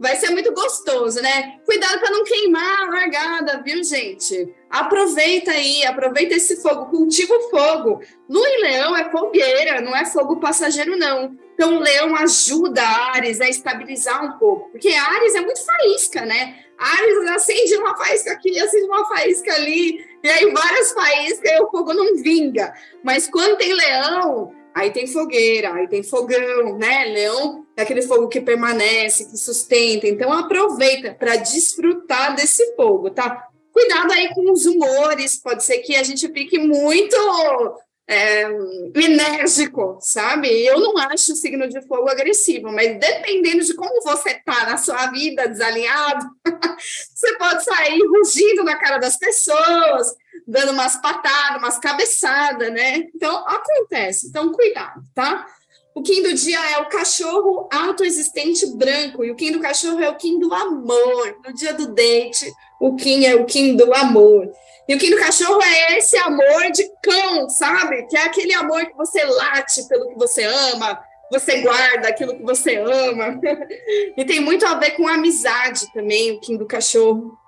Vai ser muito gostoso, né? Cuidado para não queimar a largada, viu, gente? Aproveita aí, aproveita esse fogo, cultiva o fogo. Lua em leão é fogueira, não é fogo passageiro, não. Então, o leão ajuda a Ares a estabilizar um pouco, porque Ares é muito faísca, né? Ares acende uma faísca aqui, acende uma faísca ali, e aí várias faíscas e o fogo não vinga. Mas quando tem leão, Aí tem fogueira, aí tem fogão, né? Leão é aquele fogo que permanece, que sustenta. Então aproveita para desfrutar desse fogo, tá? Cuidado aí com os humores, pode ser que a gente fique muito é, enérgico, sabe? Eu não acho o signo de fogo agressivo, mas dependendo de como você tá na sua vida desalinhado, você pode sair rugindo na cara das pessoas, dando umas patadas, umas cabeçadas, né? Então, acontece. Então, cuidado, tá? O Kim do dia é o cachorro autoexistente branco, e o Kim do cachorro é o Kim do amor. No dia do date, o Kim é o Kim do amor. E o Kim do cachorro é esse amor de cão, sabe? Que é aquele amor que você late pelo que você ama, você guarda aquilo que você ama. e tem muito a ver com amizade também, o Kim do cachorro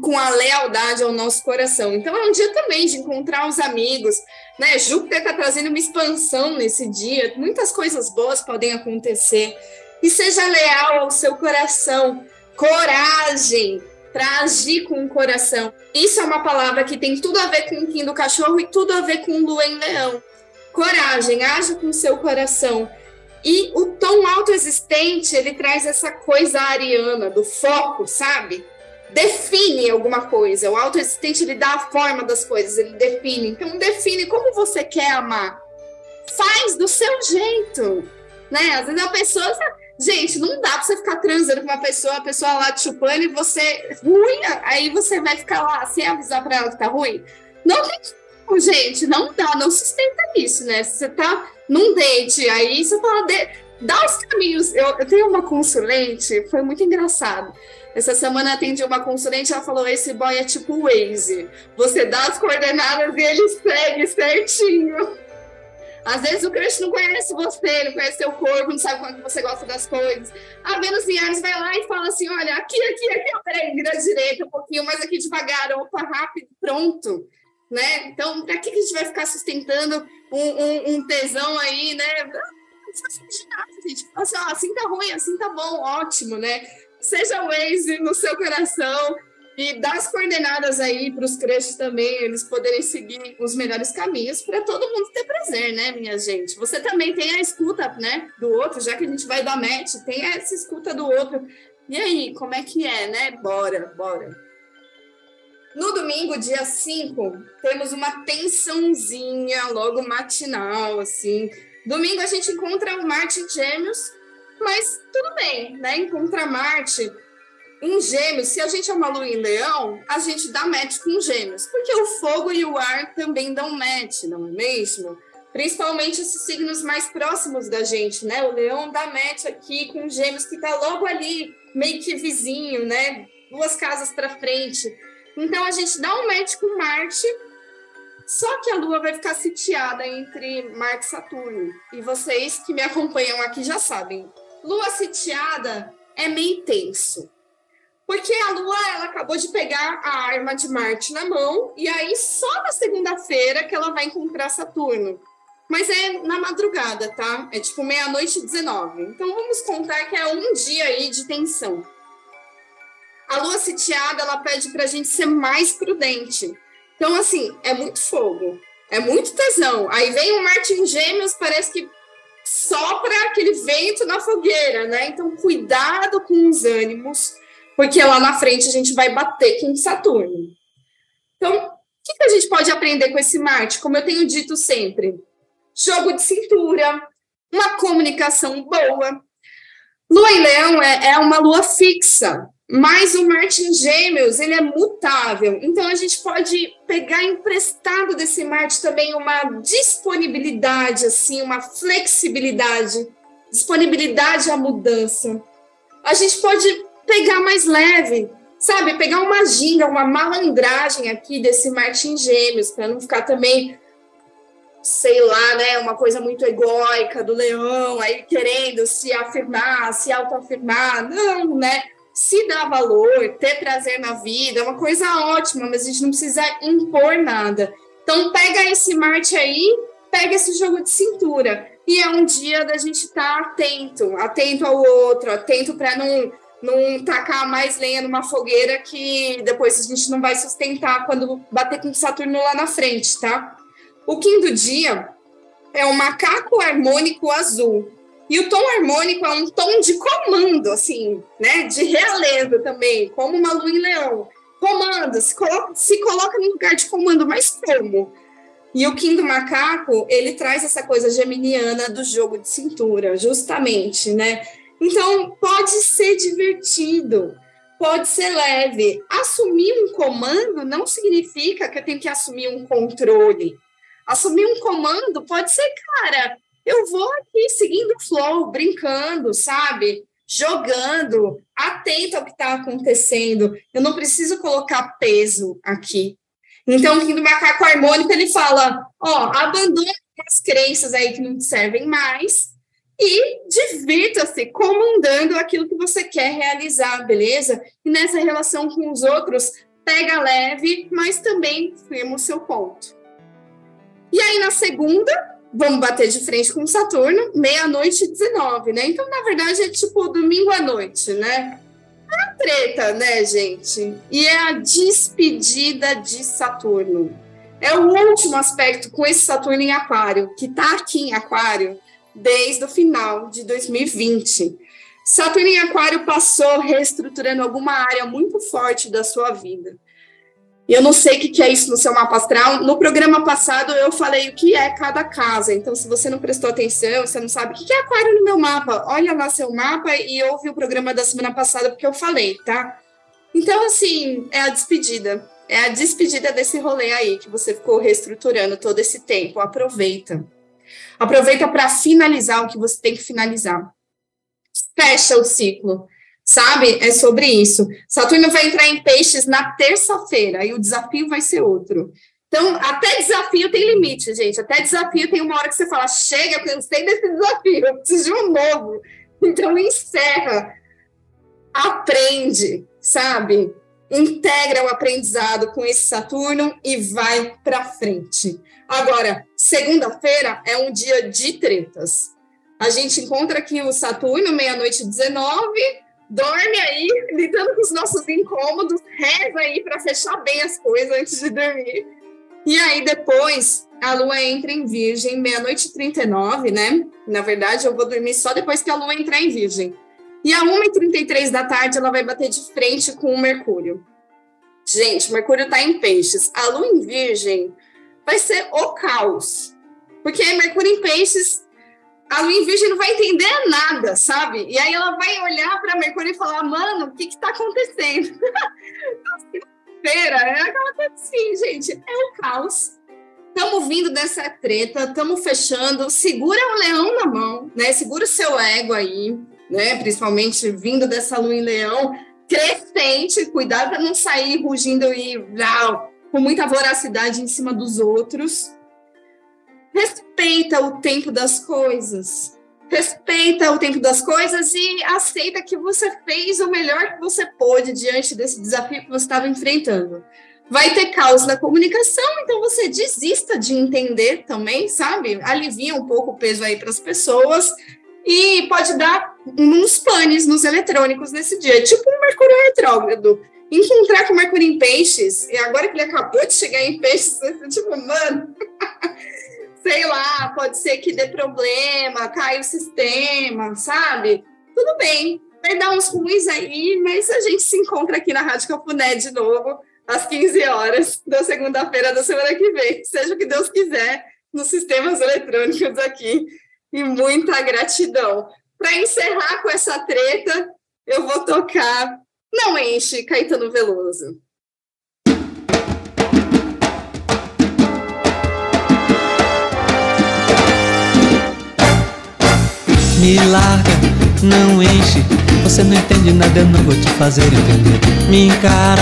com a lealdade ao nosso coração. Então é um dia também de encontrar os amigos, né? Júpiter está trazendo uma expansão nesse dia, muitas coisas boas podem acontecer. E seja leal ao seu coração, coragem para agir com o coração. Isso é uma palavra que tem tudo a ver com o Kim do cachorro e tudo a ver com o Lua em Leão. Coragem, haja com o seu coração. E o tom autoexistente, ele traz essa coisa ariana do foco, sabe? Define alguma coisa. O autoexistente ele dá a forma das coisas, ele define. Então define como você quer amar. Faz do seu jeito, né? Às vezes a pessoa, gente, não dá para você ficar transando com uma pessoa, a pessoa lá te chupando e você ruim, aí você vai ficar lá sem avisar para ela que tá ruim. Não tem gente, não dá, não sustenta isso, né? Se você tá num date, aí você fala, de, dá os caminhos. Eu, eu tenho uma consulente, foi muito engraçado essa semana atendi uma consulente, ela falou: esse boy é tipo Waze. Você dá as coordenadas e ele segue certinho. Às vezes o crush não conhece você, não conhece seu corpo, não sabe quando você gosta das coisas. A Vênus em Ares vai lá e fala assim: olha, aqui, aqui, aqui, peraí, vira direita um pouquinho, mais aqui devagar, opa, rápido, pronto. Né? Então, para que a gente vai ficar sustentando um, um, um tesão aí, né? Não, não faz nada, gente. Assim, ó, assim tá ruim, assim tá bom, ótimo, né? Seja o Waze no seu coração e dá as coordenadas aí para os crushes também, eles poderem seguir os melhores caminhos para todo mundo ter prazer, né, minha gente? Você também tem a escuta, né, do outro, já que a gente vai dar match, tem essa escuta do outro. E aí, como é que é, né? Bora, bora. No domingo, dia 5, temos uma tensãozinha logo matinal, assim. Domingo a gente encontra o Marte Gêmeos mas tudo bem, né? Encontrar Marte em Gêmeos, se a gente é uma lua em Leão, a gente dá match com Gêmeos, porque o fogo e o ar também dão match, não é mesmo? Principalmente esses signos mais próximos da gente, né? O Leão dá match aqui com Gêmeos que tá logo ali, meio que vizinho, né? Duas casas para frente. Então a gente dá um match com Marte, só que a Lua vai ficar sitiada entre Marte e Saturno. E vocês que me acompanham aqui já sabem, Lua sitiada é meio tenso. Porque a Lua ela acabou de pegar a arma de Marte na mão, e aí só na segunda-feira que ela vai encontrar Saturno. Mas é na madrugada, tá? É tipo meia-noite e 19. Então vamos contar que é um dia aí de tensão. A lua sitiada, ela pede para a gente ser mais prudente. Então, assim, é muito fogo, é muito tesão. Aí vem o Marte em Gêmeos, parece que sopra aquele vento na fogueira, né? Então, cuidado com os ânimos, porque lá na frente a gente vai bater com Saturno. Então, o que, que a gente pode aprender com esse Marte? Como eu tenho dito sempre, jogo de cintura, uma comunicação boa. Lua em Leão é, é uma lua fixa, mas o Marte em Gêmeos, ele é mutável. Então, a gente pode pegar emprestado desse Marte também uma disponibilidade, assim, uma flexibilidade, disponibilidade à mudança. A gente pode pegar mais leve, sabe? Pegar uma ginga, uma malandragem aqui desse Marte em Gêmeos, para não ficar também, sei lá, né? Uma coisa muito egóica do leão, aí querendo se afirmar, se autoafirmar. Não, né? Se dá valor, ter prazer na vida, é uma coisa ótima, mas a gente não precisa impor nada. Então, pega esse Marte aí, pega esse jogo de cintura. E é um dia da gente estar tá atento, atento ao outro, atento para não, não tacar mais lenha numa fogueira que depois a gente não vai sustentar quando bater com Saturno lá na frente, tá? O quinto dia é o macaco harmônico azul. E o tom harmônico é um tom de comando, assim, né? De realeza também, como uma lua em leão. Comanda, se coloca, se coloca no lugar de comando, mas como? E o Kim do Macaco, ele traz essa coisa geminiana do jogo de cintura, justamente, né? Então, pode ser divertido, pode ser leve. Assumir um comando não significa que eu tenho que assumir um controle. Assumir um comando pode ser, cara, eu vou aqui seguindo o flow, brincando, sabe? Jogando, atento ao que está acontecendo. Eu não preciso colocar peso aqui. Então, o do macaco harmônico, ele fala, ó, abandone as crenças aí que não te servem mais e divirta-se comandando aquilo que você quer realizar, beleza? E nessa relação com os outros, pega leve, mas também firma o seu ponto. E aí, na segunda, vamos bater de frente com Saturno, meia-noite e 19, né? Então, na verdade, é tipo domingo à noite, né? É uma treta, né, gente? E é a despedida de Saturno. É o último aspecto com esse Saturno em Aquário, que tá aqui em Aquário desde o final de 2020. Saturno em Aquário passou reestruturando alguma área muito forte da sua vida. Eu não sei o que é isso no seu mapa astral. No programa passado eu falei o que é cada casa. Então, se você não prestou atenção, você não sabe o que é aquário no meu mapa, olha lá seu mapa e ouve o programa da semana passada, porque eu falei, tá? Então, assim, é a despedida. É a despedida desse rolê aí que você ficou reestruturando todo esse tempo. Aproveita. Aproveita para finalizar o que você tem que finalizar. Fecha o ciclo sabe? É sobre isso. Saturno vai entrar em peixes na terça-feira e o desafio vai ser outro. Então, até desafio tem limite, gente. Até desafio tem uma hora que você fala: chega, eu cansei desse desafio, eu preciso de um novo. Então, encerra. Aprende, sabe? Integra o aprendizado com esse Saturno e vai para frente. Agora, segunda-feira é um dia de tretas. A gente encontra aqui o Saturno, meia-noite 19, dorme aí, lidando com os nossos incômodos, reza aí para fechar bem as coisas antes de dormir. E aí depois a lua entra em Virgem, meia-noite e 39, né? Na verdade, eu vou dormir só depois que a lua entrar em Virgem. E a 1h33 da tarde ela vai bater de frente com o Mercúrio. Gente, Mercúrio está em peixes. A lua em Virgem vai ser o caos. Porque Mercúrio em peixes a Lua em Virgem não vai entender nada, sabe? E aí ela vai olhar para Mercúrio e falar, mano, o que está acontecendo? Feira, é aquela coisa assim, gente, é o caos. Estamos vindo dessa treta, estamos fechando. Segura o leão na mão, né? Segura o seu ego aí, né? Principalmente vindo dessa lua em leão crescente. Cuidado para não sair rugindo e com muita voracidade em cima dos outros. Respeita o tempo das coisas. Respeita o tempo das coisas e aceita que você fez o melhor que você pôde diante desse desafio que você estava enfrentando. Vai ter caos na comunicação, então você desista de entender também, sabe? Alivia um pouco o peso aí para as pessoas e pode dar uns panes nos eletrônicos nesse dia, tipo um Mercúrio retrógrado. Encontrar com o Mercúrio em peixes, e agora que ele acabou de chegar em peixes, você tipo, mano, sei lá, pode ser que dê problema, cai o sistema, sabe? Tudo bem, vai dar uns ruins aí, mas a gente se encontra aqui na Rádio Capuné de novo, às 15 horas da segunda-feira da semana que vem, seja o que Deus quiser, nos sistemas eletrônicos aqui. E muita gratidão. Para encerrar com essa treta, eu vou tocar Não Enche Caetano Veloso. Me larga, não enche. Você não entende nada, eu não vou te fazer entender. Me encara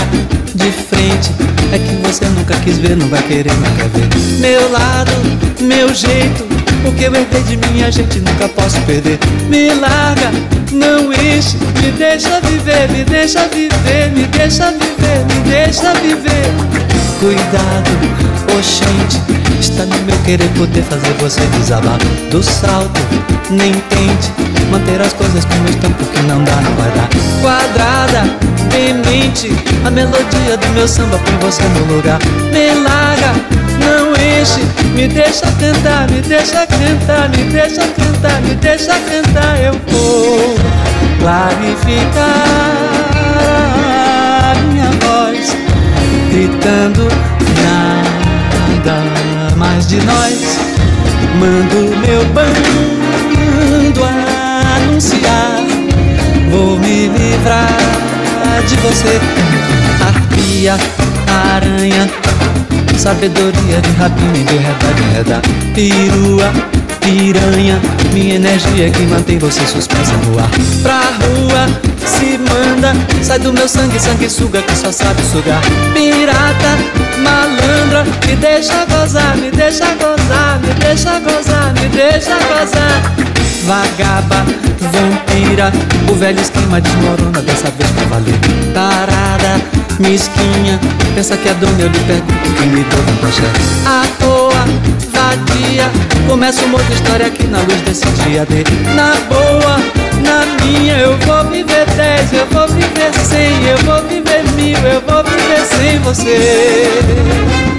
de frente. É que você nunca quis ver, não vai querer, quer ver. Meu lado, meu jeito. O que eu herdei de mim, a gente nunca posso perder. Me larga, não enche. Me deixa viver, me deixa viver, me deixa viver, me deixa viver. Cuidado, oxente Está no meu querer poder fazer você desabar do salto Nem tente manter as coisas como estão Porque não dá, não vai dar Quadrada, demente A melodia do meu samba põe você no lugar Me larga, não enche Me deixa cantar, me deixa cantar Me deixa cantar, me deixa cantar Eu vou clarificar a minha voz Gritando nada mais de nós. Mando meu bando anunciar. Vou me livrar de você, arpia, aranha, sabedoria de rapina e de redar, de perua piranha Minha energia é que mantém você suspensa no ar. Pra rua se manda Sai do meu sangue, sangue suga que só sabe sugar. Pirata, malandra Me deixa gozar, me deixa gozar Me deixa gozar, me deixa gozar Vagaba, vampira O velho esquema desmorona Dessa vez pra valer. Tarada, mesquinha Pensa que é dona, eu lhe pergunto Quem me deu a À toa, vadia Começa uma outra história aqui na luz desse dia D. Na boa, na minha Eu vou viver dez, eu vou viver cem Eu vou viver mil, eu vou viver sem você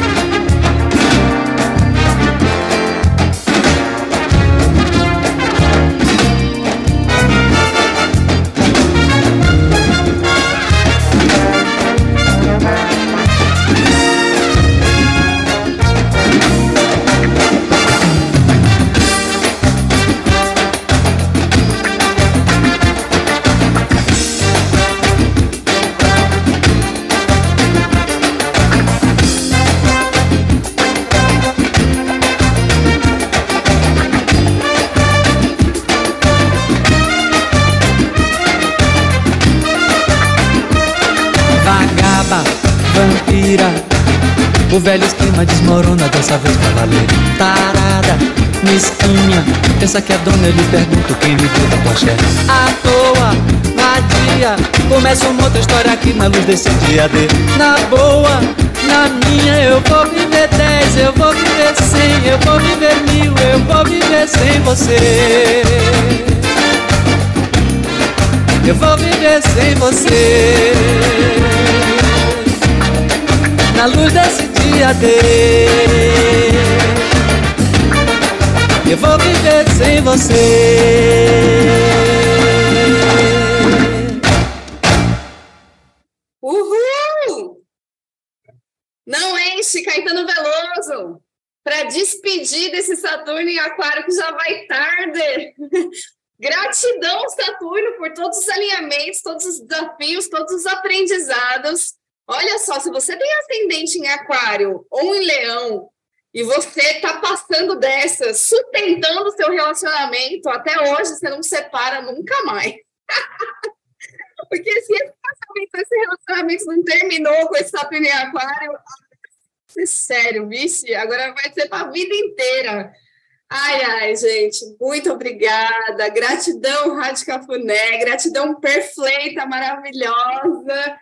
velho esquema desmorona dessa vez pra valer. Tarada, mesquinha Pensa que é dona, eu lhe pergunto quem me deu da poché À toa, vadia Começa uma outra história aqui na luz desse dia D. Na boa, na minha Eu vou viver dez, eu vou viver cem Eu vou viver mil, eu vou viver sem você. Eu vou viver sem você Na luz desse dia D. Eu vou viver sem você. Uhul! Não enche, Caetano Veloso! Para despedir desse Saturno em Aquário que já vai tarde. Gratidão, Saturno, por todos os alinhamentos, todos os desafios, todos os aprendizados. Olha só, se você tem ascendente em aquário ou em leão e você está passando dessa, sustentando o seu relacionamento, até hoje você não separa nunca mais. Porque se esse relacionamento não terminou com esse Saturno em aquário, é sério, vice, agora vai ser para a vida inteira. Ai, ai, gente, muito obrigada. Gratidão, Rádio Cafuné, gratidão perfeita, maravilhosa.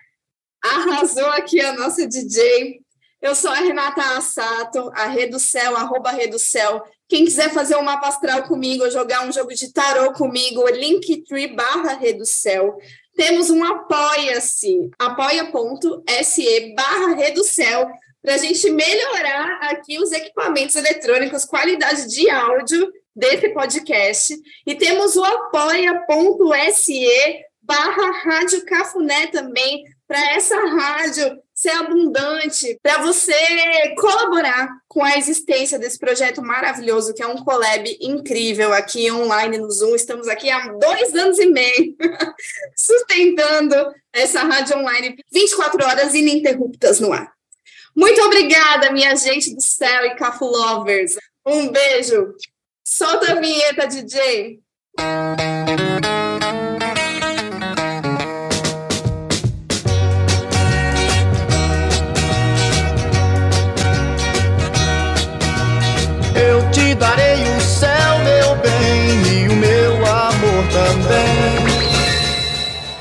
Arrasou aqui a nossa DJ. Eu sou a Renata Assato, a Reducel, arroba Reducel. Quem quiser fazer um mapa astral comigo, jogar um jogo de tarô comigo, linktree barra Reducel. Temos um apoia-se, apoia.se barra Reducel, para a gente melhorar aqui os equipamentos eletrônicos, qualidade de áudio desse podcast. E temos o apoia.se barra Rádio Cafuné também, para essa rádio ser abundante, para você colaborar com a existência desse projeto maravilhoso, que é um collab incrível aqui online no Zoom. Estamos aqui há dois anos e meio sustentando essa rádio online 24 horas ininterruptas no ar. Muito obrigada, minha gente do céu e Cafu Lovers. Um beijo. Solta a vinheta, DJ.